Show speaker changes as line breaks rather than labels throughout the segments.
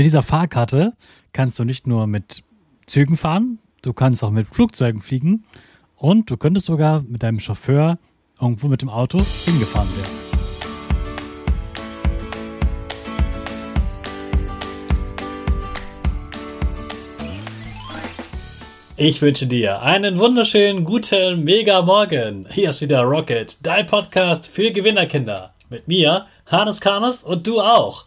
Mit dieser Fahrkarte kannst du nicht nur mit Zügen fahren, du kannst auch mit Flugzeugen fliegen und du könntest sogar mit deinem Chauffeur irgendwo mit dem Auto hingefahren werden. Ich wünsche dir einen wunderschönen guten Mega Morgen. Hier ist wieder Rocket, dein Podcast für Gewinnerkinder. Mit mir, Hannes Karnes und du auch.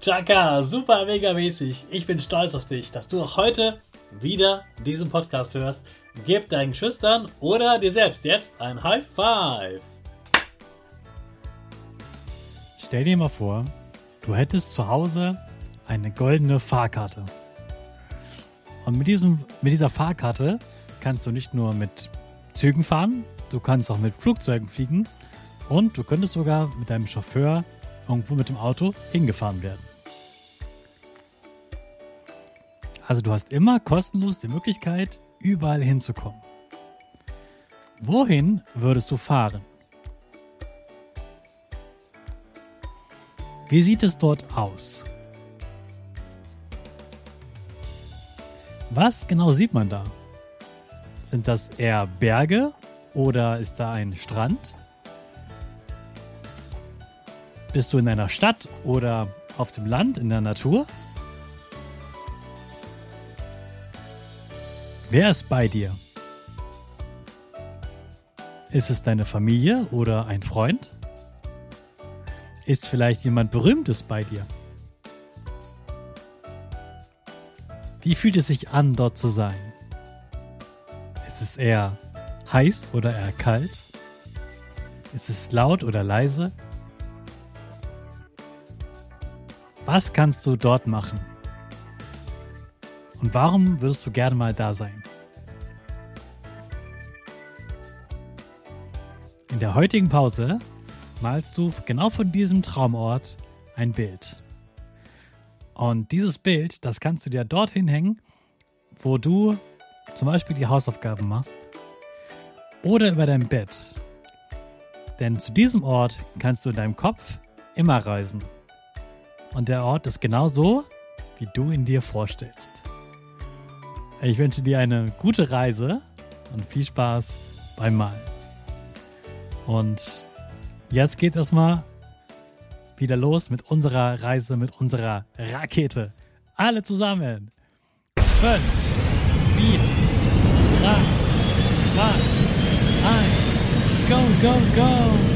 Chaka, super mega mäßig. Ich bin stolz auf dich, dass du auch heute wieder diesen Podcast hörst. Gib deinen Schüchtern oder dir selbst jetzt ein High Five. Stell dir mal vor, du hättest zu Hause eine goldene Fahrkarte. Und mit, diesem, mit dieser Fahrkarte kannst du nicht nur mit Zügen fahren, du kannst auch mit Flugzeugen fliegen und du könntest sogar mit deinem Chauffeur irgendwo mit dem Auto hingefahren werden. Also du hast immer kostenlos die Möglichkeit, überall hinzukommen. Wohin würdest du fahren? Wie sieht es dort aus? Was genau sieht man da? Sind das eher Berge oder ist da ein Strand? Bist du in einer Stadt oder auf dem Land in der Natur? Wer ist bei dir? Ist es deine Familie oder ein Freund? Ist vielleicht jemand Berühmtes bei dir? Wie fühlt es sich an, dort zu sein? Ist es eher heiß oder eher kalt? Ist es laut oder leise? Was kannst du dort machen? Und warum würdest du gerne mal da sein? In der heutigen Pause malst du genau von diesem Traumort ein Bild. Und dieses Bild, das kannst du dir dorthin hängen, wo du zum Beispiel die Hausaufgaben machst oder über dein Bett. Denn zu diesem Ort kannst du in deinem Kopf immer reisen. Und der Ort ist genau so, wie du ihn dir vorstellst. Ich wünsche dir eine gute Reise und viel Spaß beim Malen. Und jetzt geht es mal wieder los mit unserer Reise, mit unserer Rakete. Alle zusammen. 5, 4, 3, 2, 1, go, go, go!